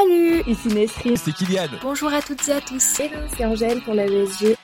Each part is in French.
Salut Ici Nesrine. C'est Kylian. Bonjour à toutes et à tous. Hello, c'est Angèle pour la BSG.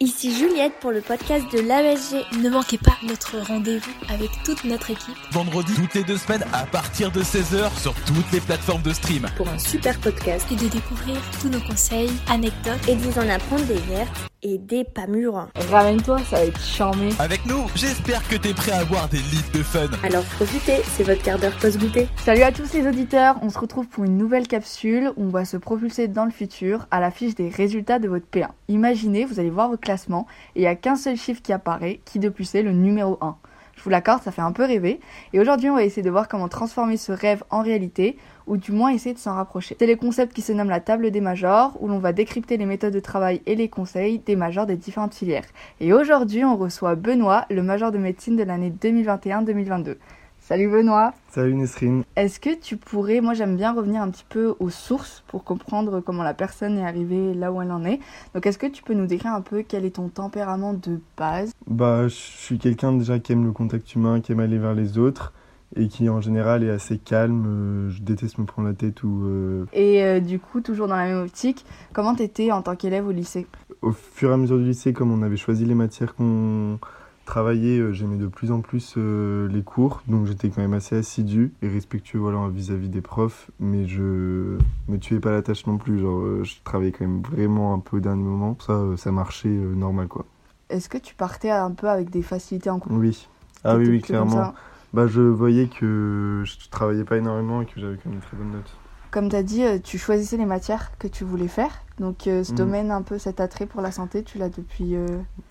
Ici Juliette pour le podcast de l'ASG. Ne manquez pas notre rendez-vous avec toute notre équipe. Vendredi, toutes les deux semaines, à partir de 16h, sur toutes les plateformes de stream. Pour un super podcast. Et de découvrir tous nos conseils, anecdotes. Et de vous en apprendre des vertes et des pas mûrs. Ramène-toi, ça va être charmé. Avec nous, j'espère que t'es prêt à avoir des litres de fun. Alors profitez, c'est votre quart d'heure post-goûter. Salut à tous les auditeurs, on se retrouve pour une nouvelle capsule où on va se propulser dans le futur à l'affiche des résultats de votre P1. Imaginez, vous allez voir votre classement et il n'y a qu'un seul chiffre qui apparaît, qui de plus c'est le numéro 1. Je vous l'accorde, ça fait un peu rêver. Et aujourd'hui, on va essayer de voir comment transformer ce rêve en réalité, ou du moins essayer de s'en rapprocher. C'est le concept qui se nomme la table des majors, où l'on va décrypter les méthodes de travail et les conseils des majors des différentes filières. Et aujourd'hui, on reçoit Benoît, le major de médecine de l'année 2021-2022. Salut Benoît Salut Nesrine Est-ce que tu pourrais, moi j'aime bien revenir un petit peu aux sources pour comprendre comment la personne est arrivée là où elle en est. Donc est-ce que tu peux nous décrire un peu quel est ton tempérament de base? Bah je suis quelqu'un déjà qui aime le contact humain, qui aime aller vers les autres et qui en général est assez calme. Euh, je déteste me prendre la tête ou. Euh... Et euh, du coup, toujours dans la même optique, comment t'étais en tant qu'élève au lycée? Au fur et à mesure du lycée, comme on avait choisi les matières qu'on travaillait, euh, j'aimais de plus en plus les cours, donc j'étais quand même assez assidu et respectueux voilà, vis-à-vis des profs, mais je me tuais pas la tâche non plus. Genre, je travaillais quand même vraiment un peu au dernier moment. Ça, ça marchait normal quoi. Est-ce que tu partais un peu avec des facilités en cours? Oui. Ah oui, oui, clairement bah, je voyais que je travaillais pas énormément et que j'avais quand même une très bonne note. Comme tu as dit, tu choisissais les matières que tu voulais faire. Donc euh, ce mmh. domaine, un peu cet attrait pour la santé, tu l'as depuis... Euh...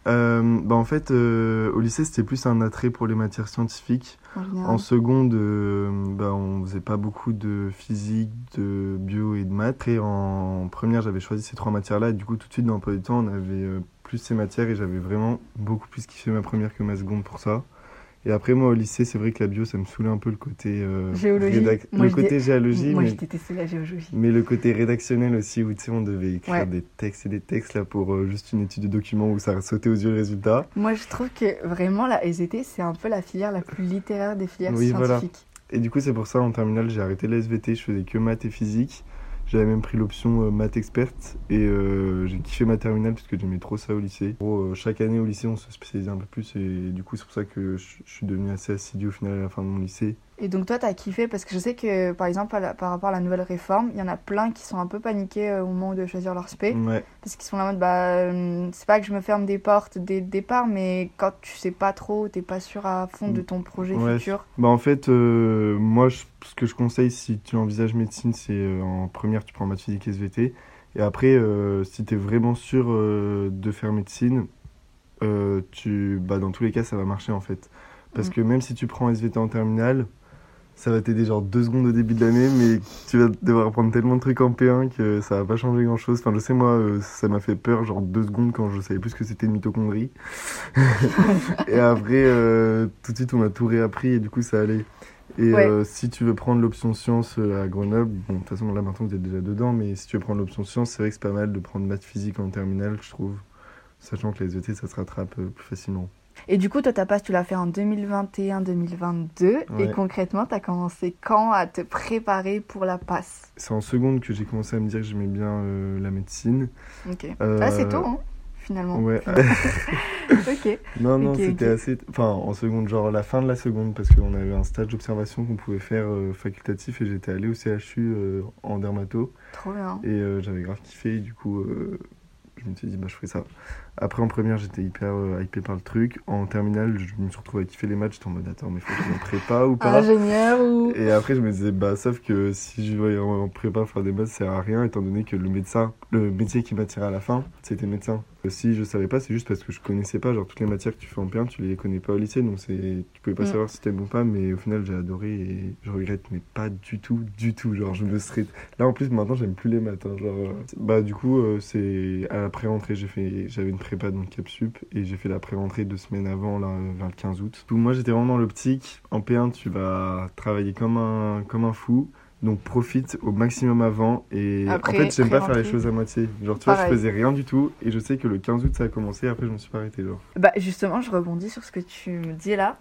Euh, bah, en fait, euh, au lycée, c'était plus un attrait pour les matières scientifiques. En, en seconde, bah, on faisait pas beaucoup de physique, de bio et de maths. Et en première, j'avais choisi ces trois matières-là. Et du coup, tout de suite, dans le premier temps, on avait plus ces matières. Et j'avais vraiment beaucoup plus kiffé ma première que ma seconde pour ça. Et après, moi, au lycée, c'est vrai que la bio, ça me saoulait un peu le côté. Euh, géologie. le côté géologie. Moi, mais... je détestais la géologie. Mais le côté rédactionnel aussi, où tu sais, on devait écrire ouais. des textes et des textes là pour euh, juste une étude de document où ça sautait aux yeux le résultat. Moi, je trouve que vraiment, la SVT, c'est un peu la filière la plus littéraire des filières oui, scientifiques. Voilà. Et du coup, c'est pour ça, en terminale, j'ai arrêté la SVT, je faisais que maths et physique. J'avais même pris l'option euh, maths experte et euh, j'ai kiffé ma terminale parce que j'aimais trop ça au lycée. Euh, chaque année au lycée, on se spécialisait un peu plus et du coup, c'est pour ça que je suis devenu assez assidu au final à la fin de mon lycée. Et donc toi, t'as kiffé parce que je sais que par exemple la, par rapport à la nouvelle réforme, il y en a plein qui sont un peu paniqués euh, au moment de choisir leur spé. Ouais. Parce qu'ils sont là en mode, bah, euh, c'est pas que je me ferme des portes dès le départ, mais quand tu sais pas trop, t'es pas sûr à fond de ton projet ouais. futur. Bah en fait, euh, moi, je, ce que je conseille si tu envisages médecine, c'est en première, tu prends maths physique SVT. Et après, si t'es vraiment sûr de faire médecine, tu, bah, dans tous les cas, ça va marcher en fait. Parce mmh. que même si tu prends SVT en terminale, ça va t'aider genre deux secondes au début de l'année, mais tu vas devoir apprendre tellement de trucs en P1 que ça va pas changer grand chose. Enfin, je sais, moi, euh, ça m'a fait peur, genre deux secondes quand je savais plus que c'était une mitochondrie. et après, euh, tout de suite, on m'a tout réappris et du coup, ça allait. Et Ouais. euh, si tu veux prendre l'option sciences à Grenoble, bon, de toute façon, là maintenant, vous êtes déjà dedans, mais si tu veux prendre l'option sciences, c'est vrai que c'est pas mal de prendre maths physique en terminale, je trouve. Sachant que les ET, ça se rattrape plus facilement. Et du coup, toi, ta passe, tu l'as fait en 2021-2022. Et Ouais. concrètement, tu as commencé quand à te préparer pour la passe? C'est en seconde que j'ai commencé à me dire que j'aimais bien euh, la médecine. Ok. Euh, Ah, c'est tôt, hein, finalement. Ouais. ok. Non, non, c'était ok. assez. Enfin, en seconde, genre la fin de la seconde, parce qu'on avait un stage d'observation qu'on pouvait faire euh, facultatif et j'étais allé au CHU euh, en dermato Trop bien. et j'avais grave kiffé. Et du coup, je me suis dit, bah, je ferai ça. Après, en première, j'étais hyper euh, hypé par le truc. En terminale, je me suis retrouvé à kiffer les matchs. J'étais en mode, attends, mais faut que je me prépa ou pas Ingénieur ou. Et après, je me disais, bah, sauf que si je vais en en prépa faire des maths, ça sert à rien, étant donné que le médecin, le métier qui m'attirait à la fin, c'était médecin. Euh, Si je savais pas, c'est juste parce que je connaissais pas, genre toutes les matières que tu fais en P1, tu les connais pas au lycée, donc c'est, tu pouvais pas Mm. savoir si t'aimes ou pas, mais au final, j'ai adoré et je regrette, mais pas du tout, du tout. Genre, je me serais. Là, en plus, maintenant, j'aime plus les maths, hein, genre. euh, Bah, du coup, euh, c'est à la pré-rentrée, j'ai fait, j'avais une prépa donc Cap Sup et j'ai fait la pré-rentrée deux semaines avant, là, vers le 15 août. Donc, moi, j'étais vraiment dans l'optique. En P1, tu vas travailler comme un, comme un fou. Donc profite au maximum avant et Après, en fait j'aime pas faire les choses à moitié. Genre tu vois je faisais rien du tout et je sais que le 15 août ça a commencé après je me suis pas arrêté genre. Bah, justement, je rebondis sur ce que tu me dis là.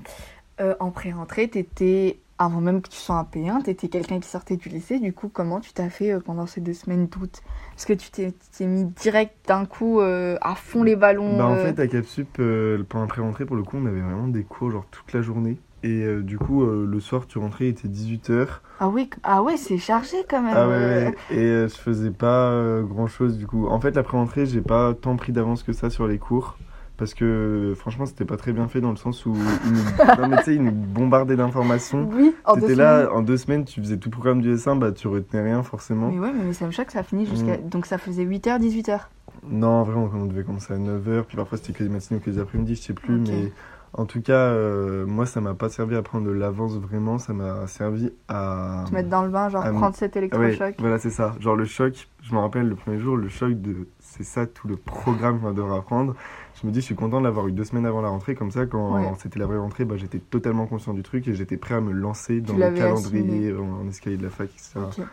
euh, en pré-rentrée, t'étais, avant même que tu sois un P1, t'étais quelqu'un qui sortait du lycée. Du coup, comment tu t'as fait euh, pendant ces deux semaines d'août? Est-ce que tu t'es mis direct d'un coup euh, à fond les ballons Bah en euh, fait à Capsup, euh, pendant la pré-rentrée pour le coup on avait vraiment des cours genre toute la journée. Et du coup le soir tu rentrais il était 18h. Ah oui, ah ouais, c'est chargé quand même. Ah ouais. Et je faisais pas grand chose du coup. En fait la pré-rentrée j'ai pas tant pris d'avance que ça sur les cours. Parce que franchement c'était pas très bien fait dans le sens où ils nous, non, ils nous bombardaient d'informations. Oui, en deux semaines. là en deux semaines, tu faisais tout le programme du S1, bah tu retenais rien forcément. Mais ouais, mais ça me choque, ça finit jusqu'à. Mm. Donc ça faisait 8h, 18h. Non, vraiment, on devait commencer à 9h, puis parfois c'était que des matinées ou que des après-midi, je sais plus, mais en tout cas, euh, moi ça m'a pas servi à prendre de l'avance vraiment, ça m'a servi à. Te mettre dans le bain, genre prendre cet Ah ouais, électrochoc. voilà, c'est ça. Genre le choc, je me rappelle le premier jour, le choc de. C'est ça tout le programme qu'on va devoir apprendre. Je me dis, je suis content de l'avoir eu deux semaines avant la rentrée, comme ça, quand Ouais. c'était la vraie rentrée, bah, j'étais totalement conscient du truc et j'étais prêt à me lancer dans le calendrier, en, en escalier de la fac, etc. Ok.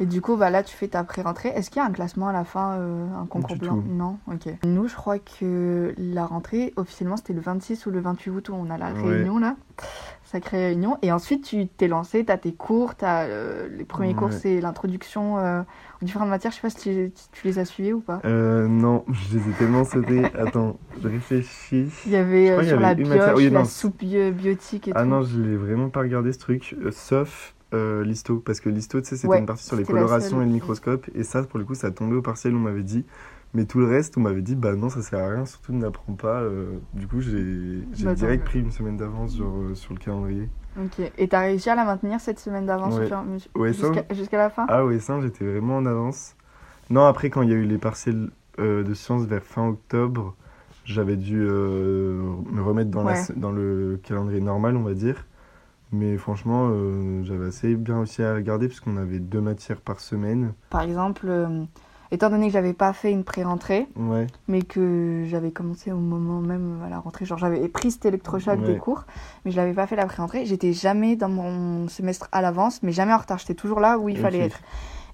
Et du coup, bah là, tu fais ta pré-rentrée. Est-ce qu'il y a un classement à la fin, euh, un concours blanc tout. Non Ok. Nous, je crois que la rentrée, officiellement, c'était le 26 ou le 28 août où on a la Ouais. réunion, là. Sacrée réunion. Et ensuite, tu t'es lancé, tu as tes cours. As, euh, les premiers cours, c'est l'introduction euh, aux différentes matières. Je sais pas si tu, les as suivis ou pas. Euh, non, je les ai tellement sautés. Attends, je réfléchis. Il y avait euh, y sur la avait une bioche, matière- oui, la non. soupe bio- biotique et Ah tout. non, je l'ai vraiment pas regardé ce truc, sauf l'histo. Parce que l'histo, tu sais, c'était Ouais, une partie sur les la colorations et le microscope. Et ça, pour le coup, ça a tombé au partiel, on m'avait dit. Mais tout le reste, on m'avait dit, bah non, ça sert à rien, surtout ne l'apprends pas. euh, du coup, j'ai Bah, direct pris une semaine d'avance genre, euh, sur le calendrier. Ok. Et t'as réussi à la maintenir cette semaine d'avance Ouais. Ouais, jusqu'à la fin? Ah ouais, ça, j'étais vraiment en avance. Non, après, quand il y a eu les partiels euh, de sciences vers fin octobre, j'avais dû euh, me remettre dans, la Ouais. dans le calendrier normal, on va dire. Mais franchement, euh, j'avais assez bien réussi à regarder puisqu'on avait deux matières par semaine. Par exemple, euh, étant donné que j'avais pas fait une pré-rentrée, Ouais, mais que j'avais commencé au moment même à la rentrée, genre j'avais pris cet électrochoc des cours, mais je l'avais pas fait la pré-rentrée, j'étais jamais dans mon semestre à l'avance, mais jamais en retard, j'étais toujours là où il fallait être.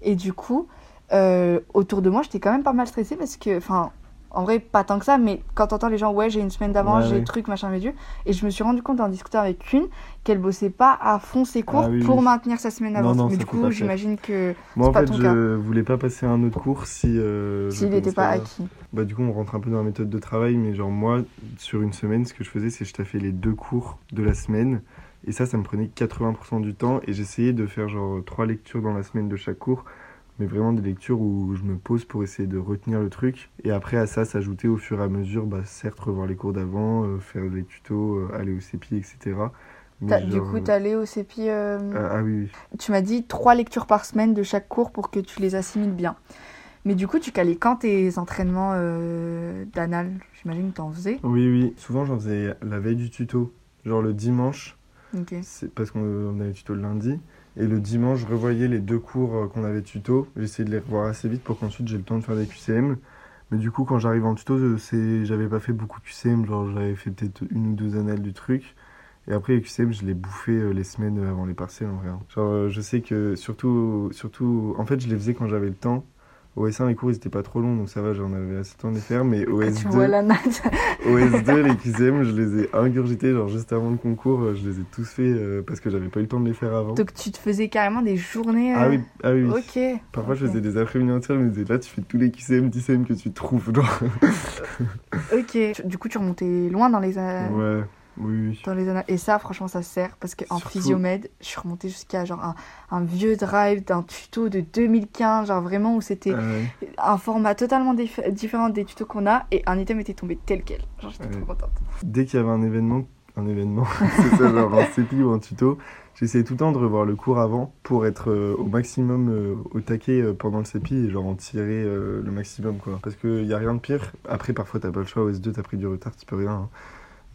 Et du coup, euh, autour de moi, j'étais quand même pas mal stressée parce que, enfin, en vrai, pas tant que ça, mais quand t'entends les gens, ouais, j'ai une semaine d'avance, Ouais, j'ai ouais. truc, machin, mes dieux, et je me suis rendu compte en discutant avec une qu'elle bossait pas à fond ses cours Ah oui, pour oui. maintenir sa semaine d'avance. mais du coup, j'imagine que Moi, en pas fait, ton je voulais pas passer à un autre cours si. euh, s'il n'était pas acquis. Bah, du coup, on rentre un peu dans la méthode de travail, mais genre, moi, sur une semaine, ce que je faisais, c'est que je taffais les deux cours de la semaine. Et ça, ça me prenait 80% du temps. Et j'essayais de faire genre trois lectures dans la semaine de chaque cours. Mais vraiment des lectures où je me pose pour essayer de retenir le truc. Et après, à ça, s'ajouter au fur et à mesure, bah, certes, revoir les cours d'avant, euh, faire des tutos, euh, aller au CEPI, etc. Mais Du coup, euh, t'allais au CEPI. euh, ah, ah oui, oui. Tu m'as dit trois lectures par semaine de chaque cours pour que tu les assimiles bien. Mais du coup, tu calais quand tes entraînements d'anal? J'imagine que t'en faisais. Oui, oui. Souvent, j'en faisais la veille du tuto. Genre le dimanche, Ok. C'est parce qu'on on avait tuto le lundi. Et le dimanche, je revoyais les deux cours euh, qu'on avait tuto. J'essayais de les revoir assez vite pour qu'ensuite j'ai le temps de faire des QCM. Mais du coup, quand j'arrive en tuto, j'avais pas fait beaucoup de QCM. Genre, j'avais fait peut-être une ou deux annales du truc. Et après, les QCM, je les bouffais euh, les semaines avant les partiels en vrai. hein. Genre, euh, je sais que surtout, surtout. En fait, je les faisais quand j'avais le temps. Au S1, les cours, ils étaient pas trop longs, donc ça va, j'en avais assez de temps de les faire. Mais au Quand tu vois S2, la natte. au S2, les QCM, je les ai ingurgités, genre juste avant le concours, euh, je les ai tous faits euh, parce que j'avais pas eu le temps de les faire avant. Donc tu te faisais carrément des journées. Ah euh, oui, ah oui. Ok. Parfois, je faisais des après-midi entières, mais là, tu fais tous les QCM, 10 CM que tu trouves. Genre. Ok. Du coup, tu remontais loin dans les, euh, Ouais, oui, dans les annales. Et ça, franchement, ça sert parce qu'en physiomède, je suis remontée jusqu'à genre un, un vieux drive d'un tuto de 2015, genre vraiment où c'était Ah ouais. un format totalement dif- différent des tutos qu'on a et un item était tombé tel quel. Genre, j'étais Ouais. trop contente. Dès qu'il y avait un événement, un événement, c'est ça, genre un CPI ou un tuto, j'essayais tout le temps de revoir le cours avant pour être euh, au maximum euh, au taquet euh, pendant le CPI et genre en tirer le maximum quoi. Parce qu'il y a rien de pire. Après, parfois, t'as pas le choix. Au S2, t'as pris du retard, tu peux rien. hein.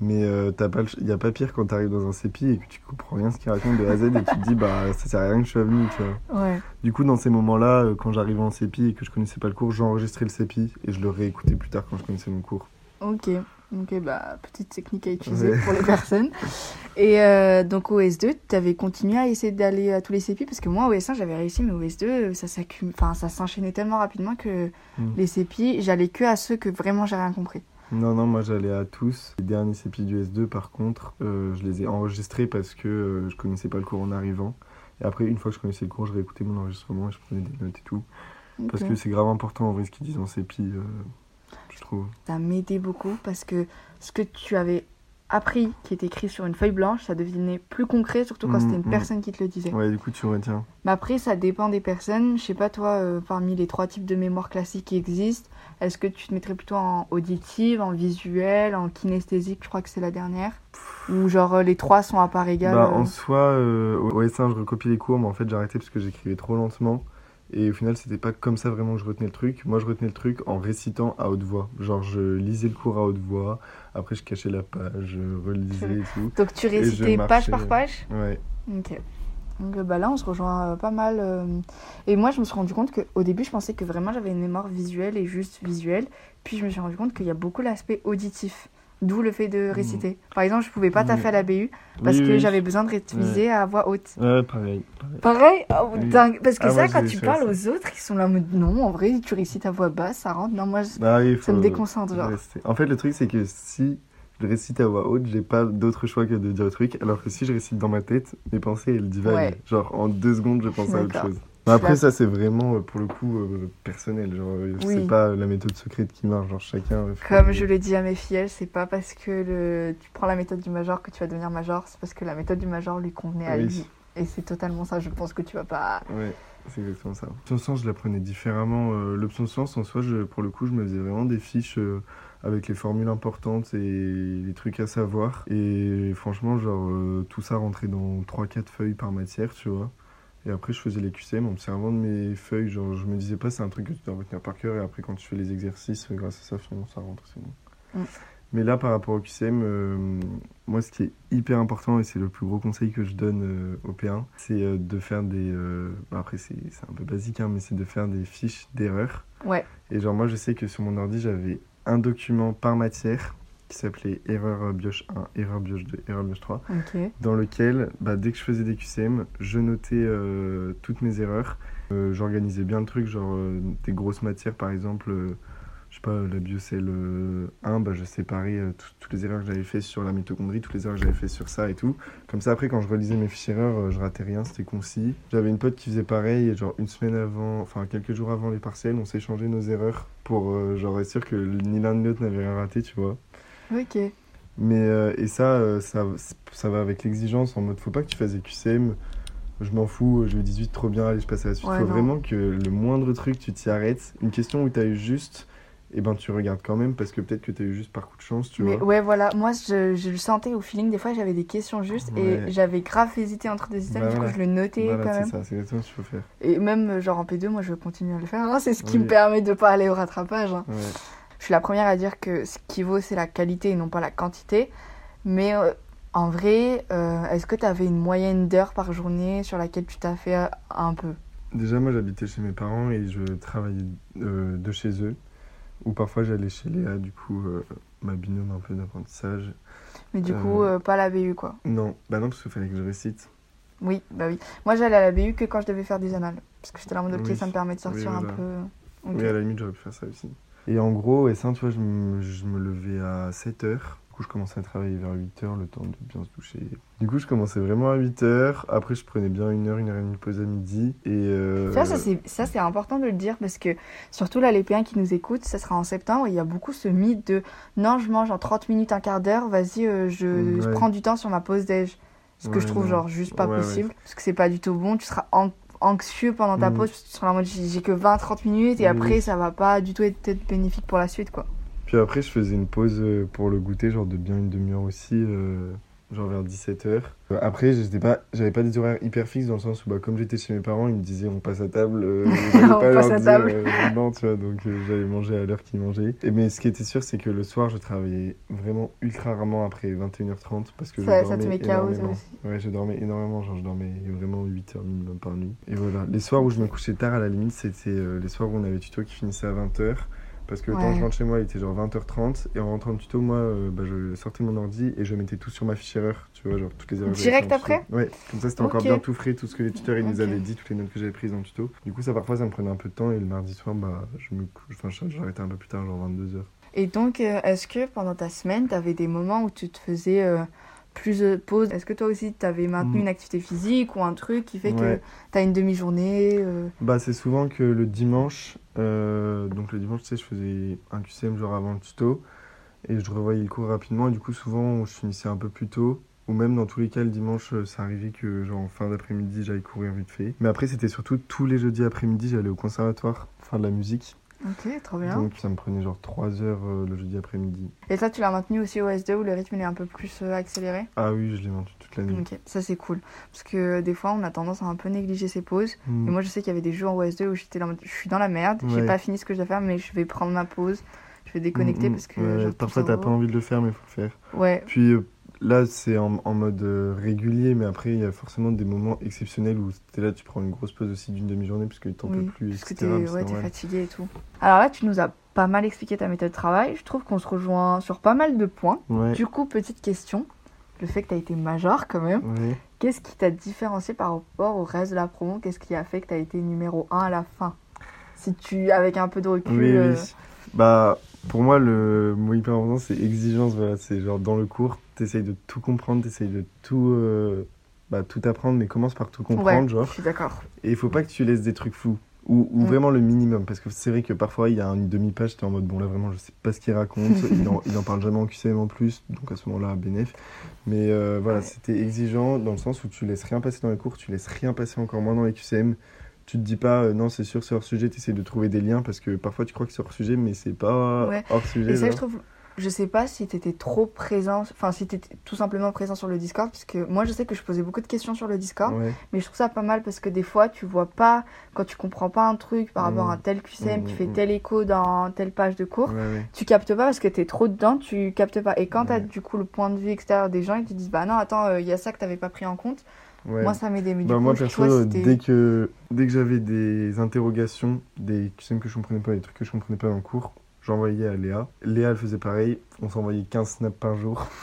Mais euh, il y a pas pire quand t'arrives dans un CPI et que tu comprends rien ce qu'il raconte de A à Z et tu te dis bah ça sert à rien que je sois venu, tu vois. Ouais. Du coup, dans ces moments-là, euh, quand j'arrivais en CPI et que je connaissais pas le cours, j'enregistrais le CPI et je le réécoutais plus tard quand je connaissais mon cours. Ok. Ok, bah, petite technique à utiliser Ouais. pour les personnes. Et euh, donc au S2, tu avais continué à essayer d'aller à tous les CPI parce que moi au S1 j'avais réussi, mais au S2 ça s'enchaînait tellement rapidement que Mm. les CPI, j'allais que à ceux que vraiment j'ai rien compris. Non, non, moi j'allais à tous. Les derniers CPI du S2, par contre, euh, je les ai enregistrés parce que euh, je connaissais pas le cours en arrivant. Et après, une fois que je connaissais le cours, je réécoutais mon enregistrement et je prenais des notes et tout. Parce que c'est grave important en vrai ce qu'ils disent en CPI, euh, je trouve. Ça m'aidait beaucoup parce que ce que tu avais appris qui était écrit sur une feuille blanche, ça devenait plus concret, surtout quand Mhm, c'était une mhm. personne qui te le disait. Ouais, du coup, tu retiens. Mais après, ça dépend des personnes. Je sais pas, toi, euh, parmi les trois types de mémoire classiques qui existent, est-ce que tu te mettrais plutôt en auditive, en visuel, en kinesthésique Je crois que c'est la dernière? Ou genre euh, les trois sont à part égale Bah, euh, en soi, au S1, je recopiais les cours, mais en fait, j'ai arrêté parce que j'écrivais trop lentement. Et au final, c'était pas comme ça vraiment que je retenais le truc. Moi, je retenais le truc en récitant à haute voix. Genre, je lisais le cours à haute voix. Après, je cachais la page, je relisais et tout. Donc tu récitais page par page Ouais. Ok. Donc euh, bah là, on se rejoint euh, pas mal. euh. Et moi, je me suis rendu compte qu'au début, je pensais que vraiment j'avais une mémoire visuelle et juste visuelle. Puis je me suis rendu compte qu'il y a beaucoup l'aspect auditif. D'où le fait de réciter. Par exemple, je pouvais pas taffer à la BU parce. Oui, que oui. j'avais besoin de réviser à voix haute. Ouais, pareil. pareil. Pareil? Oh, Oui. dingue. Parce que Ah, ça, moi, quand tu parles ça. aux autres, ils sont là en mode non, en vrai, tu récites à voix basse, ça rentre. Non, moi, Bah ça me déconcentre, genre. rester. En fait, le truc, c'est que si je récite à voix haute, j'ai pas d'autre choix que de dire le truc. Alors que si je récite dans ma tête, mes pensées, elles divaguent. Ouais. Genre, en deux secondes, je pense à autre chose. Après, ça, c'est vraiment, euh, pour le coup, euh, personnel. Genre, euh, Oui. c'est pas la méthode secrète qui marche. Genre, chacun. Comme je le dis à mes filles, c'est pas parce que le... tu prends la méthode du major que tu vas devenir major, c'est parce que la méthode du major lui convenait à Oui. lui. Et c'est totalement ça, je pense que tu vas pas. Ouais, c'est exactement ça. L'option science, je la prenais différemment. Euh, L'option science, en soi, je, pour le coup, je me faisais vraiment des fiches euh, avec les formules importantes et les trucs à savoir. Et franchement, genre, euh, tout ça rentrait dans 3-4 feuilles par matière, tu vois. Et après, je faisais les QCM en me servant de mes feuilles. Genre, je me disais pas, c'est un truc que tu dois retenir par cœur. Et après, quand tu fais les exercices, euh, grâce à ça, finalement, ça rentre, c'est bon. Mm. Mais là, par rapport au QCM, euh, moi, ce qui est hyper important, et c'est le plus gros conseil que je donne euh, au P1, c'est euh, de faire des... bah, après, c'est c'est un peu basique, hein, mais c'est de faire des fiches d'erreurs. Ouais. Et genre, moi, je sais que sur mon ordi, j'avais un document par matière qui s'appelait erreur bioche 1, erreur bioche 2, erreur bioche 3, Ok. dans lequel, bah, dès que je faisais des QCM, je notais euh, toutes mes erreurs. Euh, J'organisais bien le truc, genre euh, des grosses matières, par exemple, je sais pas, la bio c'est le 1, bah, je séparais tout- toutes les erreurs que j'avais fait sur la mitochondrie, toutes les erreurs que j'avais fait sur ça et tout. Comme ça, après, quand je relisais mes fiches erreurs, je ratais rien, c'était concis. J'avais une pote qui faisait pareil, et genre une semaine avant, enfin quelques jours avant les partiels, on s'échangeait nos erreurs pour euh, genre être sûr que ni l'un ni l'autre n'avait rien raté, tu vois. Ok. Mais euh, et ça, euh, ça, ça va avec l'exigence en mode faut pas que tu fasses des QCM. Je m'en fous, j'ai eu 18 trop bien, allez, je passe à la suite. Ouais, faut non. vraiment que le moindre truc, tu t'y arrêtes. Une question où tu as eu juste, et ben tu regardes quand même parce que peut-être que tu as eu juste par coup de chance, tu Mais vois. ouais, voilà, moi je, je le sentais au feeling, des fois j'avais des questions justes Ouais. et j'avais grave hésité entre deux items, Bah du coup voilà. je le notais Voilà, quand c'est même. ça, c'est exactement ce qu'il faut faire. Et même euh, genre en P2, moi je continue à le faire, hein, c'est ce qui Oui. me permet de pas aller au rattrapage. hein. Ouais. Je suis la première à dire que ce qui vaut, c'est la qualité et non pas la quantité. Mais euh, en vrai, euh, est-ce que tu avais une moyenne d'heures par journée sur laquelle tu t'as fait euh, un peu? Déjà, moi j'habitais chez mes parents et je travaillais euh, de chez eux. Ou parfois j'allais chez Léa, du coup, ma binôme un peu d'apprentissage. Mais du coup, pas la BU quoi. Non, bah non, parce qu'il fallait que je récite. Oui, bah oui. Moi j'allais à la BU que quand je devais faire des annales. Parce que j'étais là en mode, ok, Oui. ça me permet de sortir Oui, un peu. Ok. Oui, à la limite, j'aurais pu faire ça aussi. Et en gros, et ça, tu vois, je me, je me levais à 7 heures. Du coup, je commençais à travailler vers 8 heures, le temps de bien se doucher. Du coup, je commençais vraiment à 8 heures. Après, je prenais bien une heure, une heure et demie de pause à midi. Et. euh, ça c'est ça, c'est important de le dire parce que surtout là, les P1 qui nous écoutent, ça sera en septembre. Il y a beaucoup ce mythe de non, je mange en 30 minutes, un quart d'heure, vas-y, euh, je, je prends du temps sur ma pause déj. Ce que Ouais, je trouve non. genre juste pas Ouais, possible parce que c'est pas du tout bon. Tu seras an- anxieux pendant ta Mhm. pause, parce que tu seras en mode j'ai que 20-30 minutes et Oui, après ça va pas du tout être, être bénéfique pour la suite quoi. Puis après, je faisais une pause euh, pour le goûter, genre de bien une demi-heure aussi, euh, genre vers 17h. Après, j'étais pas, j'avais pas des horaires hyper fixes dans le sens où, bah, comme j'étais chez mes parents, ils me disaient on passe à table. euh, On pas passe à dire, table. euh, non, tu vois, donc euh, j'allais manger à l'heure qu'ils mangeaient. Et, mais ce qui était sûr, c'est que le soir, je travaillais vraiment ultra rarement après 21h30 parce que Ça- je ça te met énormément. aussi. Ouais, je dormais énormément, genre je dormais vraiment 8 heures minimum par nuit. Et voilà, les soirs où je me couchais tard, à la limite, c'était euh, les soirs où on avait tuto qui finissait à 20h. Parce que le temps Ouais. que je rentre chez moi, il était genre 20h30. Et en rentrant de tuto, moi, euh, bah, je sortais mon ordi et je mettais tout sur ma fiche erreur. Tu vois, genre toutes les erreurs. Direct après Ouais, comme ça c'était encore bien tout frais, tout ce que les tuteurs ils nous avaient dit, toutes les notes que j'avais prises en tuto. Du coup, ça parfois ça me prenait un peu de temps. Et le mardi soir, bah, je me enfin, j'arrêtais un peu plus tard, genre 22h. Et donc, euh, est-ce que pendant ta semaine, tu avais des moments où tu te faisais euh, plus de pauses Est-ce que toi aussi, tu avais maintenu Mm. une activité physique ou un truc qui fait que tu as une demi-journée euh, Bah, c'est souvent que le dimanche, euh, donc le dimanche, tu sais, je faisais un QCM genre avant le tuto et je revoyais le cours rapidement. Et du coup, souvent, je finissais un peu plus tôt. Ou même dans tous les cas, le dimanche, euh, ça arrivait que, genre, en fin d'après-midi, j'aille courir vite fait. Mais après, c'était surtout tous les jeudis après-midi, j'allais au conservatoire faire de la musique. Ok, trop bien. Donc, ça me prenait genre 3 heures euh, le jeudi après-midi. Et ça, tu l'as maintenu aussi au S2 où le rythme il est un peu plus euh, accéléré? Ah oui, je l'ai maintenu toute la nuit. Ok, ça c'est cool. Parce que des fois, on a tendance à un peu négliger ses pauses. Mm. Et moi, je sais qu'il y avait des jours au S2 où j'étais dans je suis dans la merde, j'ai Ouais. pas fini ce que je dois faire, mais je vais prendre ma pause, je vais déconnecter Mm, mm. parce que. Ouais, j'ai parfois, t'as pas envie de le faire, mais il faut le faire. Ouais, Puis euh, là, c'est en, en mode euh, régulier, mais après, il y a forcément des moments exceptionnels où t'es là, tu prends une grosse pause aussi d'une demi-journée parce que t'en oui, peux plus, parce que etc. ouais, t'es normal. fatigué et tout. Alors là, tu nous as pas mal expliqué ta méthode de travail. Je trouve qu'on se rejoint sur pas mal de points. Ouais, Du coup, petite question. Le fait que tu as été major quand même, ouais. qu'est-ce qui t'a différencié par rapport au reste de la promo? Qu'est-ce qui a fait que tu as été numéro 1 à la fin? Si tu, avec un peu de recul. Oui, euh, oui. Bah, pour moi, le mot hyper important, c'est exigence. Voilà, c'est genre dans le cours, t'essayes de tout comprendre, t'essayes de tout, euh, bah, tout apprendre, mais commence par tout comprendre, ouais, genre. je suis d'accord. Et il faut pas que tu laisses des trucs flous. Ou, ou Mm. vraiment le minimum. Parce que c'est vrai que parfois, il y a une demi-page, t'es en mode, bon, là, vraiment, je sais pas ce qu'il raconte. il, en, il en parle jamais en QCM en plus. Donc à ce moment-là, bénéf. Mais euh, voilà, Ouais. c'était exigeant dans le sens où tu laisses rien passer dans les cours, tu laisses rien passer encore moins dans les QCM. Tu te dis pas, euh, non, c'est sûr, c'est hors sujet, tu essaies de trouver des liens parce que parfois tu crois que c'est hors sujet, mais c'est pas Ouais. hors sujet. Et ça, je trouve. Je sais pas si t'étais trop présent, enfin si t'étais tout simplement présent sur le Discord, parce que moi je sais que je posais beaucoup de questions sur le Discord, Ouais. mais je trouve ça pas mal parce que des fois tu vois pas, quand tu comprends pas un truc par rapport Mm. à tel QCM qui Mm, fait mm. tel écho dans telle page de cours, Ouais, ouais. tu captes pas parce que t'es trop dedans, tu captes pas. Et quand t'as du coup le point de vue extérieur des gens, ils te disent bah non, attends, il y a ça que t'avais pas pris en compte, moi ça m'aidait. Mais Bah, du moi, perso, toi, euh, dès que, dès que j'avais des interrogations, des QCM que je comprenais pas, des trucs que je comprenais pas le cours, j'envoyais à Léa. Léa, elle faisait pareil. On s'envoyait 15 snaps par jour.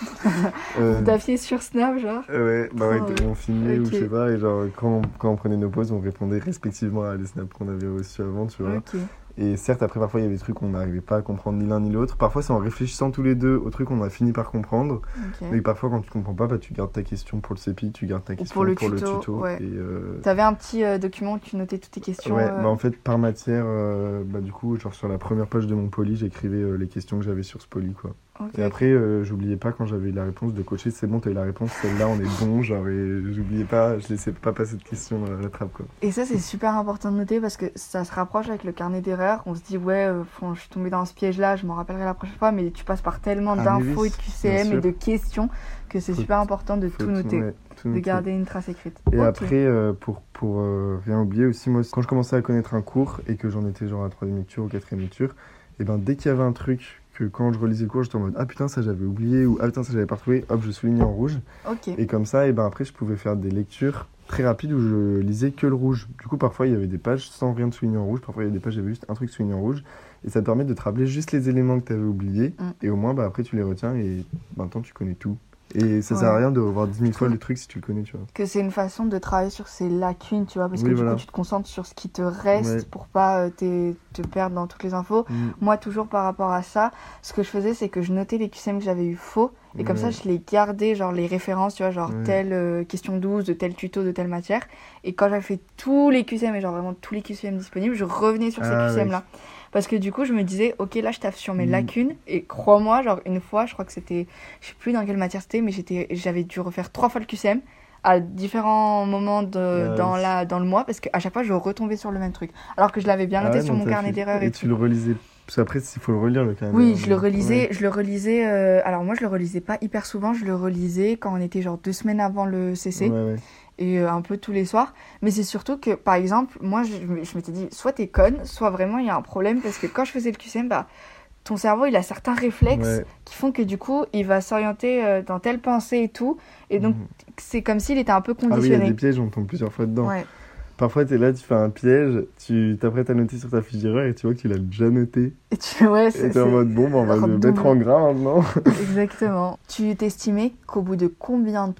Euh, fié sur Snap, genre ouais, bah ouais, on filmait ou je sais pas, et genre, quand, quand on prenait nos pauses, on répondait respectivement à les snaps qu'on avait reçus avant, tu vois. Et certes, après, parfois, il y avait des trucs qu'on n'arrivait pas à comprendre ni l'un ni l'autre. Parfois, c'est en réfléchissant tous les deux au truc qu'on a fini par comprendre. ok. Mais parfois, quand tu comprends pas, bah, tu gardes ta question pour le CEPI, tu gardes ta question pour le tuto, ouais. Et, euh, T'avais un petit euh, document où tu notais toutes tes questions. Ouais, euh, bah en fait, par matière, euh, bah du coup, genre sur la première page de mon poly, j'écrivais euh, les questions que j'avais sur ce poly, quoi. Et après, euh, j'oubliais pas quand j'avais la réponse de coacher, c'est bon, t'as eu la réponse, celle-là, on est bon, genre, et j'oubliais pas, je laissais pas passer de questions dans la trappe, quoi. Et ça, c'est super important de noter parce que ça se rapproche avec le carnet d'erreurs. On se dit, ouais, euh, bon, je suis tombée dans ce piège-là, je m'en rappellerai la prochaine fois, mais tu passes par tellement Ah, d'infos oui, et de QCM et de questions que c'est super important de tout noter, ouais, tout de garder une trace écrite. Et après, euh, pour, pour euh, rien oublier aussi, moi, quand je commençais à connaître un cours et que j'en étais genre à la troisième lecture ou quatrième lecture, et ben dès qu'il y avait un truc que quand je relisais le cours, j'étais en mode ah putain, ça j'avais oublié ou ah putain, ça j'avais pas retrouvé, hop, je soulignais en rouge. Et comme ça, et ben après, je pouvais faire des lectures très rapides où je lisais que le rouge. Du coup, parfois, il y avait des pages sans rien de souligné en rouge. Parfois, il y avait des pages, il y avait juste un truc souligné en rouge. Et ça te permet de te rappeler juste les éléments que tu avais oubliés. Mm. Et au moins, bah, après, tu les retiens et maintenant, tu connais tout. Et ça sert à Ouais. rien de revoir 10 000 fois le truc si tu le connais, tu vois. Que c'est une façon de travailler sur ses lacunes, tu vois, parce que Oui, du voilà. coup, tu te concentres sur ce qui te reste Ouais. pour pas euh, te, te perdre dans toutes les infos. Mm. Moi, toujours par rapport à ça, ce que je faisais, c'est que je notais les QCM que j'avais eu faux. Et comme ça, Ouais. je les gardais, genre les références, tu vois, genre Ouais. telle euh, question 12 de tel tuto de telle matière. Et quand j'avais fait tous les QCM, et genre vraiment tous les QCM disponibles, je revenais sur ces Ah, QCM là. Parce que du coup, je me disais, ok, là, je taffe sur mes Mm. lacunes. Et crois-moi, genre une fois, je crois que c'était, je sais plus dans quelle matière c'était, mais j'étais, j'avais dû refaire trois fois le QCM à différents moments de, Ah, dans, la, dans le mois, parce qu'à chaque fois, je retombais sur le même truc. Alors que je l'avais bien Ah noté ouais, sur mon carnet d'erreurs et, Et tout. tu le relisais. Parce qu'après, il faut le relire, le carnet. Oui, je le relisais, ouais. je le relisais. euh, alors moi, je le relisais pas hyper souvent. Je le relisais quand on était genre deux semaines avant le CC Ouais, ouais. Et euh, un peu tous les soirs. Mais c'est surtout que, par exemple, moi, je, je m'étais dit, soit t'es conne, soit vraiment il y a un problème parce que quand je faisais le QCM, bah, ton cerveau, il a certains réflexes Ouais. qui font que du coup, il va s'orienter euh, dans telle pensée et tout. Et donc, Mhm. c'est comme s'il était un peu Ah oui, il y a conditionné. des pièges, on tombe plusieurs fois dedans. Ouais. Parfois, tu es là, tu fais un piège, tu t'apprêtes à noter sur ta fiche d'erreur et tu vois que tu l'as déjà noté. Et tu, ouais, t'es en mode bon, bah, on va le mettre en gras maintenant. Exactement. Tu t'estimais qu'au bout de combien de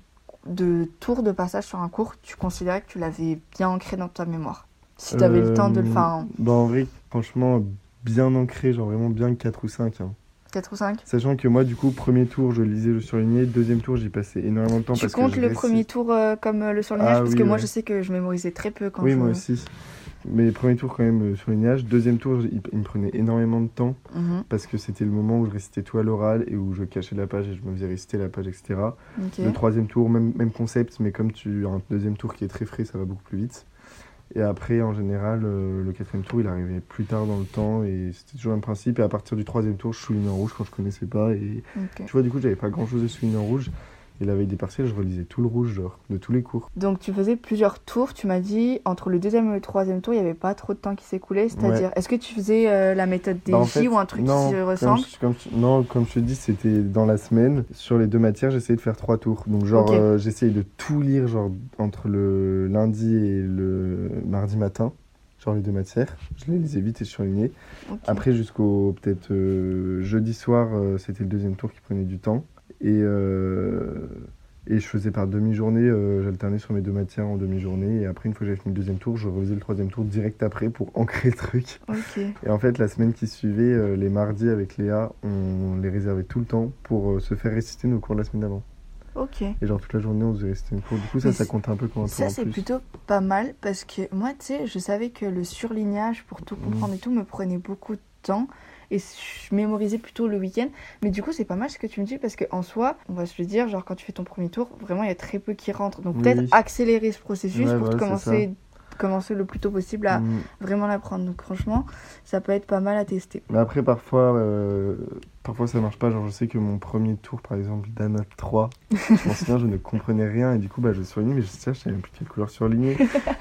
tours de passage sur un cours, tu considérais que tu l'avais bien ancré dans ta mémoire? Si tu avais le temps de le Euh, faire. hein. Bah, en vrai, franchement, bien ancré, genre vraiment bien 4 ou 5. hein. 4 ou 5 Sachant que moi, du coup, premier tour, je lisais le surligné. Deuxième tour, j'y passais énormément de temps. Tu parce comptes que le premier tour euh, comme euh, le surlignage? Ah Parce oui, que moi, je sais que je mémorisais très peu quand Oui, je... moi aussi. Mais premier tour, quand même, euh, surlignage. Deuxième tour, il, il me prenait énormément de temps Mhm, parce que c'était le moment où je récitais tout à l'oral et où je cachais la page et je me faisais réciter la page, etc. Le troisième tour, même, même concept, mais comme tu as un deuxième tour qui est très frais, ça va beaucoup plus vite. Et après, en général, euh, le quatrième tour, il arrivait plus tard dans le temps et c'était toujours le même principe. Et à partir du troisième tour, je soulignais en rouge quand je connaissais pas. Et tu vois, du coup, j'avais pas grand chose de souligné en rouge. Et la veille des partiels, je relisais tout le rouge, genre, de tous les cours. Donc tu faisais plusieurs tours, tu m'as dit entre le deuxième et le troisième tour, il n'y avait pas trop de temps qui s'écoulait, c'est-à-dire est-ce que tu faisais euh, la méthode DJ Bah, en fait, ou un truc non, qui se ressemble je- comme je- non, comme je te dis, c'était dans la semaine. Sur les deux matières, j'essayais de faire trois tours. Donc, genre, euh, j'essayais de tout lire, genre, entre le lundi et le mardi matin. Genre, les deux matières. Je les lisais vite et surlignais. Ok. Après, jusqu'au peut-être euh, jeudi soir, euh, c'était le deuxième tour qui prenait du temps. Et, euh, et je faisais par demi-journée, euh, j'alternais sur mes deux matières en demi-journée. Et après, une fois que j'avais fini le deuxième tour, je refaisais le troisième tour direct après pour ancrer le truc. Et en fait, la semaine qui suivait, euh, les mardis avec Léa, on les réservait tout le temps pour se faire réciter nos cours de la semaine d'avant. Ok. Et genre toute la journée, on faisait réciter nos cours. Du coup, ça, Mais ça compte un peu comme un Ça, c'est plutôt pas mal parce que moi, tu sais, je savais que le surlignage pour tout comprendre et tout me prenait beaucoup de temps et je mémorisais plutôt le week-end. Mais du coup, c'est pas mal ce que tu me dis parce qu'en soi, on va se le dire, genre quand tu fais ton premier tour, vraiment, il y a très peu qui rentrent. Donc Oui, peut-être accélérer ce processus Ouais, pour commencer, commencer le plus tôt possible à Mm. vraiment l'apprendre. Donc franchement, ça peut être pas mal à tester. Mais après, parfois, euh, parfois ça marche pas. Genre, je sais que mon premier tour, par exemple, d'Anna 3, je m'en souviens, je ne comprenais rien. Et du coup, bah, je surlignais, mais je sais, je savais même plus quelle couleur surligner.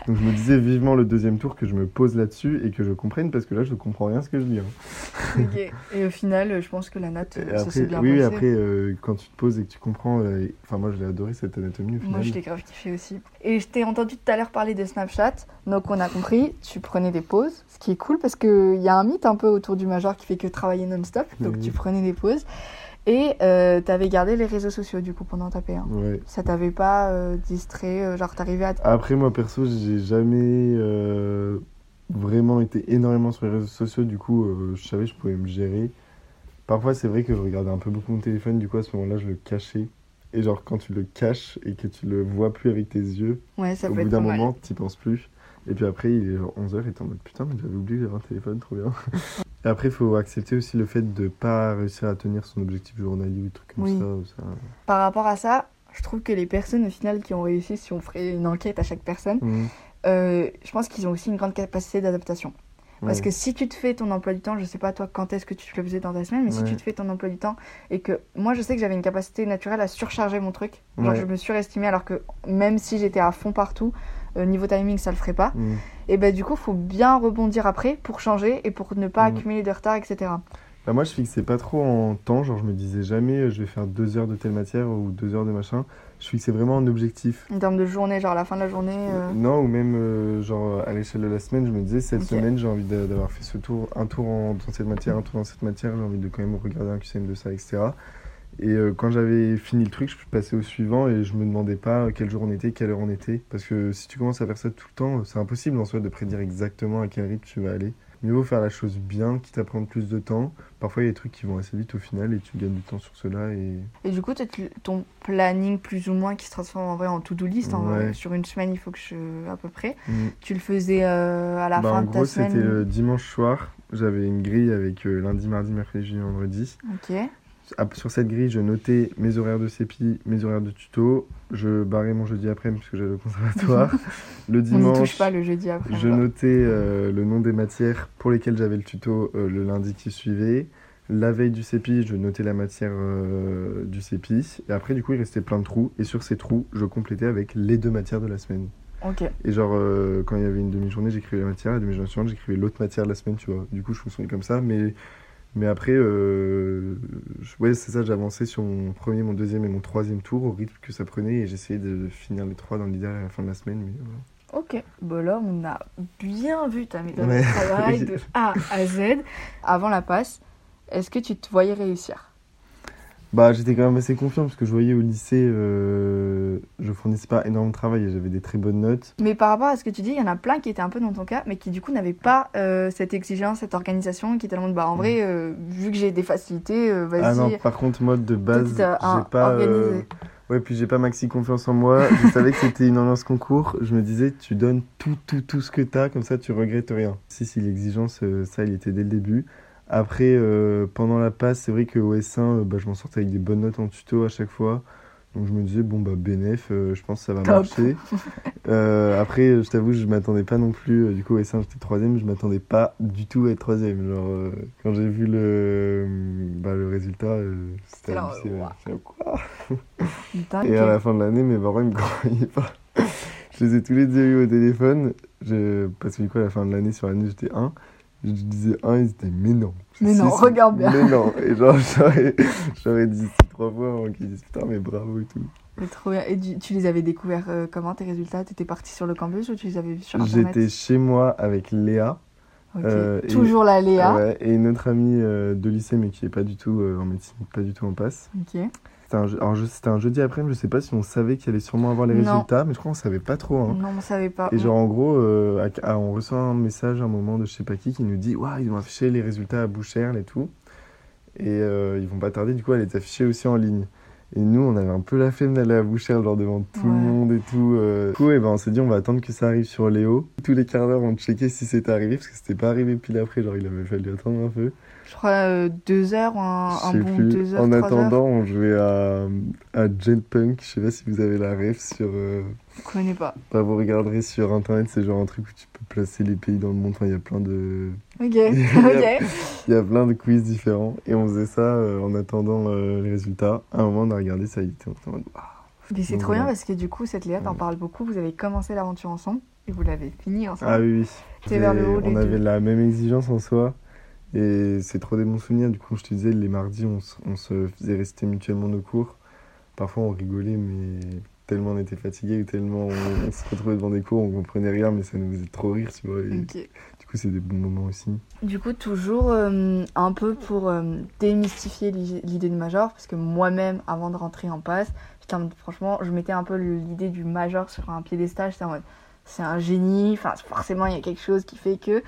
Donc, je me disais vivement le deuxième tour que je me pose là-dessus et que je comprenne parce que là, je ne comprends rien ce que je lis. hein. Ok. Et au final, je pense que la note, Et ça après, s'est bien oui, passé. après, euh, quand tu te poses et que tu comprends, euh, enfin, moi, je l'ai adoré cette anatomie au final. Moi, je l'ai grave kiffé aussi. Et je t'ai entendu tout à l'heure parler de Snapchat. Donc, on a compris, tu prenais des pauses, ce qui est cool parce qu'il y a un mythe un peu autour du major qui fait que travailler non-stop. Donc, Oui. tu prenais des pauses. Et euh, t'avais gardé les réseaux sociaux du coup pendant ta P1. Ouais. Ça t'avait pas euh, distrait, euh, genre t'arrivais à. Après, moi, perso, j'ai jamais vraiment été énormément sur les réseaux sociaux. Du coup, je savais que je pouvais me gérer. Parfois, c'est vrai que je regardais un peu beaucoup mon téléphone. Du coup, à ce moment-là, je le cachais. Et genre, quand tu le caches et que tu le vois plus avec tes yeux, Ouais, ça au bout d'un moment, t'y penses plus. Et puis après, il est genre 11h et t'es en mode putain, mais j'avais oublié que j'avais un téléphone, trop bien. et après, il faut accepter aussi le fait de pas réussir à tenir son objectif journalier ou des trucs comme Oui. ça. Par rapport à ça, je trouve que les personnes au final qui ont réussi, si on ferait une enquête à chaque personne, Mhm. euh, je pense qu'ils ont aussi une grande capacité d'adaptation. Parce Ouais. que si tu te fais ton emploi du temps, je sais pas toi quand est-ce que tu le faisais dans ta semaine, mais si tu te fais ton emploi du temps et que moi je sais que j'avais une capacité naturelle à surcharger mon truc, genre Ouais. je me surestimais alors que même si j'étais à fond partout, euh, niveau timing ça le ferait pas. Mhm. Et ben du coup faut bien rebondir après pour changer et pour ne pas Mhm. accumuler de retard, etc. Bah, moi, je fixais pas trop en temps, genre je me disais jamais euh, je vais faire deux heures de telle matière ou deux heures de machin. Je fixais vraiment un objectif. En termes de journée, genre à la fin de la journée. euh, Non, ou même euh, genre à l'échelle de la semaine, je me disais cette semaine j'ai envie d'a- d'avoir fait ce tour, un tour en- dans cette matière, un tour dans cette matière, j'ai envie de quand même regarder un QCM de ça, etc. Et euh, quand j'avais fini le truc, je passais au suivant et je me demandais pas quel jour on était, quelle heure on était. Parce que si tu commences à faire ça tout le temps, c'est impossible en soi de prédire exactement à quel rythme tu vas aller. Mieux vaut faire la chose bien, quitte à prendre plus de temps. Parfois, il y a des trucs qui vont assez vite au final et tu gagnes du temps sur cela. Et... Et du coup, ton planning plus ou moins qui se transforme en vrai en to-do list. en vrai. Ouais. sur une semaine, il faut que je. à peu près. Mm. Tu le faisais euh, à la Bah, fin en de ta gros, semaine. c'était le dimanche soir. J'avais une grille avec euh, lundi, mardi, mercredi, jeudi, vendredi. Ok. Sur cette grille, je notais mes horaires de CEPI, mes horaires de tuto. Je barrais mon jeudi après parce que j'allais au conservatoire. le On dimanche, touche pas le jeudi après. je notais euh, le nom des matières pour lesquelles j'avais le tuto euh, le lundi qui suivait. La veille du CEPI, je notais la matière euh, du CEPI. Et après, du coup, il restait plein de trous. Et sur ces trous, je complétais avec les deux matières de la semaine. Ok. Et genre, quand il y avait une demi-journée, j'écrivais la matière, la demi-journée suivante, j'écrivais l'autre matière de la semaine, tu vois. Du coup, je fonctionnais comme ça, mais, mais après, euh, ouais, c'est ça, j'avançais sur mon premier, mon deuxième et mon troisième tour au rythme que ça prenait, et j'essayais de finir les trois dans l'idéal à la fin de la semaine, mais voilà. Ok. Bon, là, on a bien vu ta méthode Ouais. de travail de A à Z. Avant la passe, est-ce que tu te voyais réussir? Bah, j'étais quand même assez confiant parce que je voyais au lycée, euh, je fournissais pas énormément de travail et j'avais des très bonnes notes. Mais par rapport à ce que tu dis, il y en a plein qui étaient un peu dans ton cas, mais qui du coup n'avaient pas euh, cette exigence, cette organisation, qui étaient en mode, bah en vrai, euh, vu que j'ai des facilités, euh, Ah non, vas-y. par contre, moi de base, j'ai pas. organisé. Ouais, puis j'ai pas maxi confiance en moi. Je savais que c'était une ambiance concours. Je me disais, tu donnes tout, tout, tout ce que t'as, comme ça tu regrettes rien. Si, si, l'exigence, ça, il était dès le début. Après, euh, pendant la passe, c'est vrai qu'au S1, euh, bah, je m'en sortais avec des bonnes notes en tuto à chaque fois. Donc je me disais, bon, bah, BNF, euh, je pense que ça va Top. marcher. Après, je t'avoue, je m'attendais pas non plus. du coup, au S1, j'étais troisième. Je m'attendais pas du tout à être troisième. Genre, quand j'ai vu le, bah, le résultat, c'était là, quoi et à la fin de l'année, mes parents ils me croyaient pas. Je les ai tous les deux eu au téléphone. Je... Parce que du coup, à la fin de l'année, sur l'année, j'étais 1. Je disais 1, ils étaient mais non. Mais non, si, regarde bien. Mais non. Et genre, j'aurais, j'aurais dit trois fois avant qu'ils disent putain, mais bravo et tout. Mais trop bien. Et tu, tu les avais découverts euh, comment tes résultats? T'étais parti sur le campus ou tu les avais vus sur internet? J'étais chez moi avec Léa. Euh, et- Toujours la Léa? ouais, et une autre amie euh, de lycée, mais qui est pas du tout en médecine, pas du tout en passe. Ok. C'était un, je- alors, je- c'était un jeudi après-midi, je sais pas si on savait qu'il allait sûrement avoir les Non. résultats, mais je crois qu'on savait pas trop. hein. Non, on savait pas. Et genre en gros, euh, à- à- on reçoit un message à un moment de je sais pas qui qui nous dit Waouh, ils ont affiché les résultats à Boucherle et tout. Et euh, ils vont pas tarder, du coup, elle est affichée aussi en ligne. Et nous, on avait un peu la flemme d'aller à Boucherle, genre devant tout le monde et tout. euh. Du coup, et ben, on s'est dit, on va attendre que ça arrive sur Léo. Tous les quarts d'heure, on checkait si c'était arrivé, parce que c'était pas arrivé pile après, genre il avait fallu attendre un peu. Je crois euh, deux heures ou un, un bon plus. deux heures, en attendant, heures. on jouait à, à Jetpunk. Je sais pas si vous avez la ref sur. euh, Je connais pas. Bah, vous regarderez sur internet, c'est genre un truc où tu peux placer les pays dans le monde. Enfin, il y a plein de, Ok. ok. il y a plein de quiz différents. Et on faisait ça euh, en attendant euh, les résultats. À un moment, on a regardé, ça y était. En mode, Waouh. Mais c'est trop bien parce que du coup, cette Léa, t'en Ouais. parles beaucoup. Vous avez commencé l'aventure ensemble et vous l'avez fini ensemble. Ah oui, oui. Vers le haut, On avait deux. la même exigence en soi. Et c'est trop des bons souvenirs. Du coup, je te disais, les mardis, on, se- on se faisait réciter mutuellement nos cours. Parfois, on rigolait, mais tellement on était fatigué ou tellement on, on se retrouvait devant des cours, on comprenait rien, mais ça nous faisait trop rire, tu vois. et. Du coup, c'est des bons moments aussi. Du coup, toujours euh, un peu pour euh, démystifier l'i- l'idée de major, parce que moi-même, avant de rentrer en passe, franchement, je mettais un peu l'idée du major sur un piédestal, j'étais en mode, c'est un génie, enfin, forcément, il y a quelque chose qui fait que.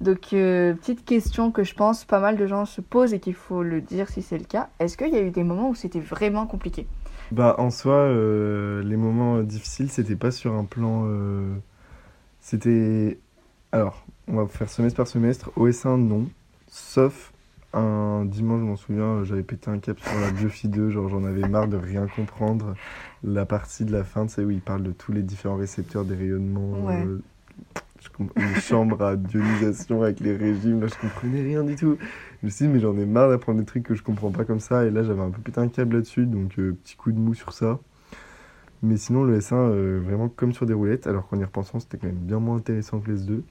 Donc, euh, petite question que je pense pas mal de gens se posent et qu'il faut le dire si c'est le cas, est-ce qu'il y a eu des moments où c'était vraiment compliqué? Bah, en soi, euh, les moments difficiles, c'était pas sur un plan. euh, C'était. Alors, on va faire semestre par semestre. Au S1, non. Sauf un dimanche, je m'en souviens, euh, j'avais pété un cap sur la Biophi 2. Genre, j'en avais marre de rien comprendre. La partie de la fin, tu sais, où il parle de tous les différents récepteurs des rayonnements. Ouais. euh, les chambres à ionisation avec les régimes, là je comprenais rien du tout. Je me suis dit, mais j'en ai marre d'apprendre des trucs que je comprends pas comme ça. Et là, j'avais un peu pété un câble là-dessus, donc euh, petit coup de mou sur ça. Mais sinon, le S1, euh, vraiment comme sur des roulettes, alors qu'en y repensant, c'était quand même bien moins intéressant que le S2.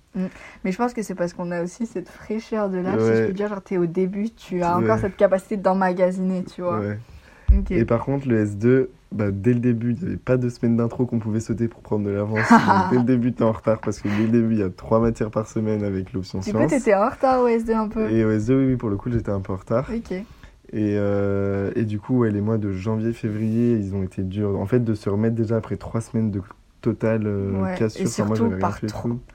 Mais je pense que c'est parce qu'on a aussi cette fraîcheur de l'âge, si Ouais. je peux dire, genre t'es au début, tu as Ouais. encore cette capacité d'emmagasiner, tu vois. Ouais. Et par contre, le S2, bah, dès le début, il n'y avait pas deux semaines d'intro qu'on pouvait sauter pour prendre de l'avance. Dès le début, t'es en retard parce que dès le début, il y a trois matières par semaine avec l'option Du coup, sciences. t'étais en retard au SD un peu. Et au S2, oui, oui, pour le coup, j'étais un peu en retard. Ok. Et, euh, et du coup, ouais, les mois de janvier-février, ils ont été durs. En fait, de se remettre déjà après trois semaines de total euh, Ouais, cassure. et Enfin, moi, surtout par.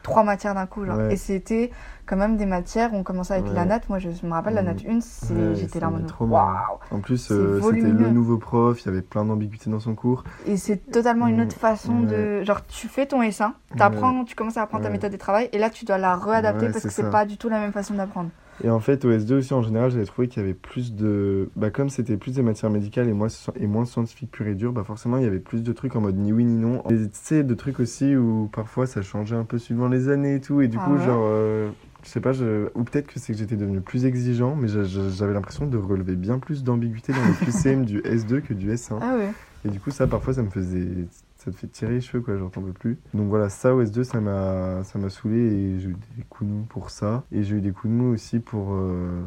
Trois matières d'un coup, genre. Ouais. Et c'était quand même des matières, on commençait avec Ouais. la natte. Moi, je me rappelle, la Mm. natte 1, c'est- Ouais, j'étais là en mode waouh! En plus, euh, c'était le nouveau prof, il y avait plein d'ambiguïtés dans son cours. Et c'est totalement une Mm. autre façon de. Genre, tu fais ton S1, t'apprends, tu commences à apprendre ta méthode de travail, et là, tu dois la réadapter parce que c'est pas du tout la même façon d'apprendre. Et en fait, au S2 aussi, en général, j'avais trouvé qu'il y avait plus de. Bah, comme c'était plus des matières médicales et moins, et moins scientifiques pur et dur, bah, forcément, il y avait plus de trucs en mode ni oui ni non. Et tu sais, de trucs aussi où parfois ça changeait un peu suivant les années et tout. Et du Ah coup, ouais genre. euh, je sais pas, je... ou peut-être que c'est que j'étais devenu plus exigeant, mais j'a- j'a- j'avais l'impression de relever bien plus d'ambiguïté dans les QCM du S2 que du S1. Ah ouais. Et du coup, ça, parfois, ça me faisait. Ça te fait tirer les cheveux, quoi, j'entends plus. Donc voilà, ça, au S2, ça m'a ça m'a saoulé et j'ai eu des coups de mou pour ça. Et j'ai eu des coups de mou aussi pour. euh,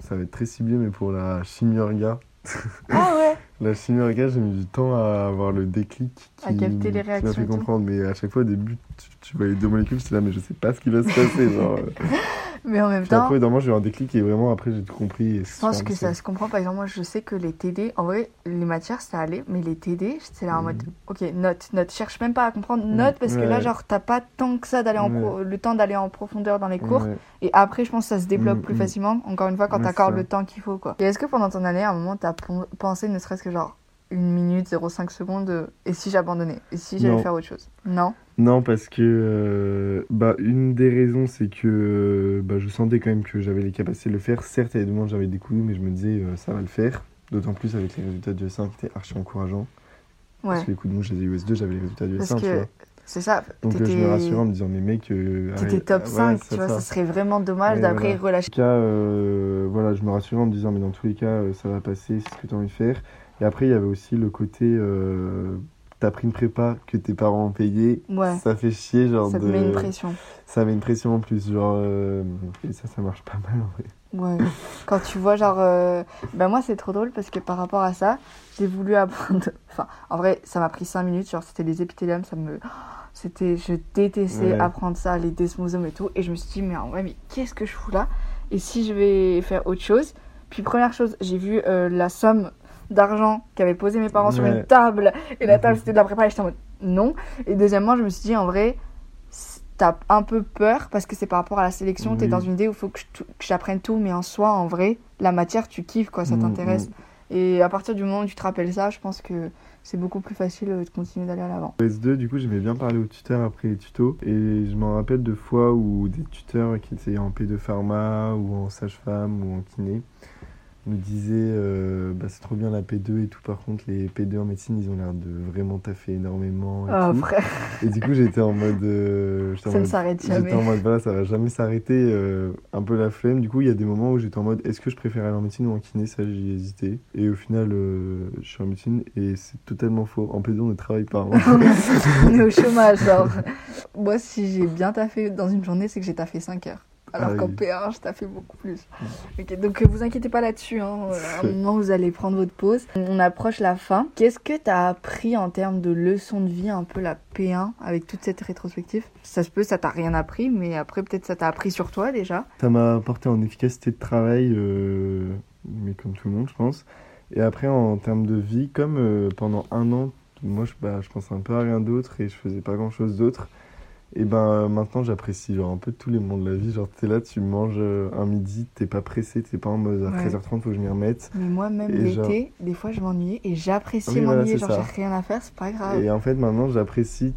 Ça va être très ciblé, mais pour la chimie orga. Ah ouais. La chimie orga, j'ai mis du temps à avoir le déclic qui, À capter les qui m'a réactions fait comprendre. Mais à chaque fois, au début, tu, tu voyais deux molécules, j'étais là, mais je sais pas ce qui va se passer. genre. Mais en même temps, après, dans moi, j'ai eu un déclic et vraiment, après, j'ai tout compris. je pense que ça se comprend. Par exemple, moi, je sais que les TD, en vrai, les matières, ça allait, mais les TD, c'est là en mode, Mhm. ok, note, note. Cherche même pas à comprendre, note, parce que là, genre, t'as pas tant que ça d'aller en Ouais. pro- le temps d'aller en profondeur dans les cours. Et après, je pense que ça se débloque Mhm, plus mhm. facilement, encore une fois, quand t'accordes le temps qu'il faut, quoi. Et est-ce que pendant ton année, à un moment, t'as pensé, ne serait-ce que genre, une minute, 0,5 secondes, euh, et si j'abandonnais Et si j'allais faire autre chose Non? Non, parce que euh, bah, une des raisons, c'est que euh, bah, je sentais quand même que j'avais les capacités de le faire. Certes, il y a des moments où j'avais des coups, mais je me disais, euh, ça va le faire. D'autant plus avec les résultats du S1 qui étaient archi encourageants. Ouais. Parce que les coups de mou, je les ai eu US2, j'avais les résultats du Parce S1, tu que vois. c'est ça. Donc je me rassurais en me disant, mais mec, euh, T'étais top Ouais, 5, c'est tu vois, ça. ça serait vraiment dommage d'après voilà. relâcher. En tout cas, euh, voilà, je me rassurais en me disant, mais dans tous les cas, ça va passer, c'est ce que tu as envie de faire. Et après, il y avait aussi le côté, euh, t'as pris une prépa que tes parents ont payé. Ouais. Ça fait chier, genre Ça te de... met une pression. Ça met une pression en plus, genre. euh, Et ça, ça marche pas mal en vrai. Ouais. Quand tu vois, genre. euh, Ben, moi, c'est trop drôle parce que par rapport à ça, j'ai voulu apprendre. Enfin, en vrai, ça m'a pris 5 minutes. Genre, c'était les épithéliums, ça me. C'était. Je détestais Ouais. apprendre ça, les desmosomes et tout. Et je me suis dit, mais en vrai, mais qu'est-ce que je fous là? Et si je vais faire autre chose? Puis, première chose, j'ai vu euh, la somme d'argent qu'avaient posé mes parents sur une table. Et la table, c'était de la prépa. Et j'étais en mode non. Et deuxièmement, je me suis dit, en vrai, t'as un peu peur parce que c'est par rapport à la sélection. T'es dans une idée où il faut que j'apprenne tout. Mais en soi, en vrai, la matière, tu kiffes, quoi. Ça Mm, t'intéresse. mm. Et à partir du moment où tu te rappelles ça, je pense que c'est beaucoup plus facile euh, de continuer d'aller à l'avant. Au S2, du coup, j'aimais bien parler aux tuteurs après les tutos. Et je m'en rappelle de fois où des tuteurs qui étaient en P2 pharma ou en sage-femme ou en kiné nous disaient euh, bah, c'est trop bien la P2 et tout. Par contre, les P2 en médecine, ils ont l'air de vraiment taffer énormément. Et, Ah, tout. frère, et du coup, j'étais en mode. euh, j'étais en ça ne mode- s'arrête J'étais jamais. en mode, voilà, ça va jamais s'arrêter, euh, un peu la flemme. Du coup, il y a des moments où j'étais en mode, est-ce que je préfère aller en médecine ou en kiné? Ça, j'ai hésité. Et au final, je suis en médecine et c'est totalement faux. En P2, on ne travaille pas. hein. On est au chômage, genre. Moi, si j'ai bien taffé dans une journée, c'est que j'ai taffé 5 heures. Alors Ah qu'en oui. P1, je taffais beaucoup plus. Ok, donc euh, vous inquiétez pas là-dessus. Hein. Euh, À un moment, vous allez prendre votre pause. On approche la fin. Qu'est-ce que tu as appris en termes de leçons de vie, un peu la P1, avec toute cette rétrospective? Ça se peut, ça t'a rien appris, mais après, peut-être ça t'a appris sur toi déjà. Ça m'a apporté en efficacité de travail, euh, mais comme tout le monde, je pense. Et après, en termes de vie, comme euh, pendant un an, moi, je, bah, je pensais un peu à rien d'autre et je faisais pas grand-chose d'autre. Et ben euh, maintenant, j'apprécie genre un peu tous les moments de la vie. Genre, t'es là, tu manges euh, un midi, t'es pas pressé, t'es pas en mode à Ouais. 13h30, faut que je m'y remette. Mais moi, même l'été, genre- des fois, je m'ennuyais et j'apprécie Oui, voilà, m'ennuyer. c'est genre, j'ai rien à faire, c'est pas grave. Et en fait, maintenant, j'apprécie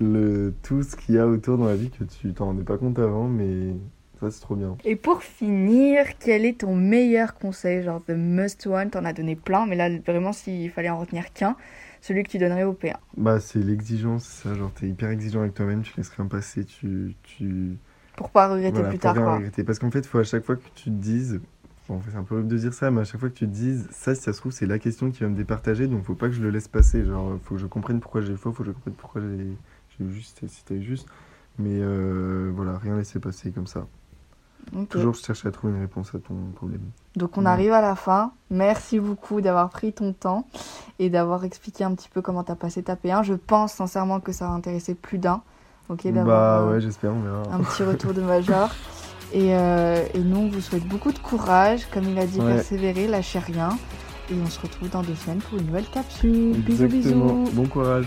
le, tout ce qu'il y a autour dans la vie que tu t'en rendais pas compte avant, mais ça, c'est trop bien. Et pour finir, quel est ton meilleur conseil? Genre, the must one, t'en as donné plein, mais là, vraiment, s'il fallait en retenir qu'un, celui que tu donnerais au P1. Bah, c'est l'exigence, c'est ça. Genre, t'es hyper exigeant avec toi-même, tu laisses rien passer, tu. tu... Pour pas regretter Voilà, plus pour tard, rien quoi. regretter. Parce qu'en fait, il faut à chaque fois que tu te dises. Bon, c'est un peu horrible de dire ça, mais à chaque fois que tu te dises, ça, si ça se trouve, c'est la question qui va me départager, donc faut pas que je le laisse passer. Genre, faut que je comprenne pourquoi j'ai faux, faut que je comprenne pourquoi j'ai juste, et c'était juste. Mais euh, voilà, rien laisser passer comme ça. Ok. Toujours chercher à trouver une réponse à ton problème. Donc, on Ouais. arrive à la fin. Merci beaucoup d'avoir pris ton temps et d'avoir expliqué un petit peu comment t'as passé ta P1. Je pense sincèrement que ça va intéresser plus d'un. Ok, Bah d'avoir euh, ouais, j'espère, on verra. un petit retour de major. Et, euh, et nous, on vous souhaite beaucoup de courage. Comme il a dit, Ouais. persévérer, lâchez rien. Et on se retrouve dans deux semaines pour une nouvelle capsule. Bisous, bisous. Bon courage.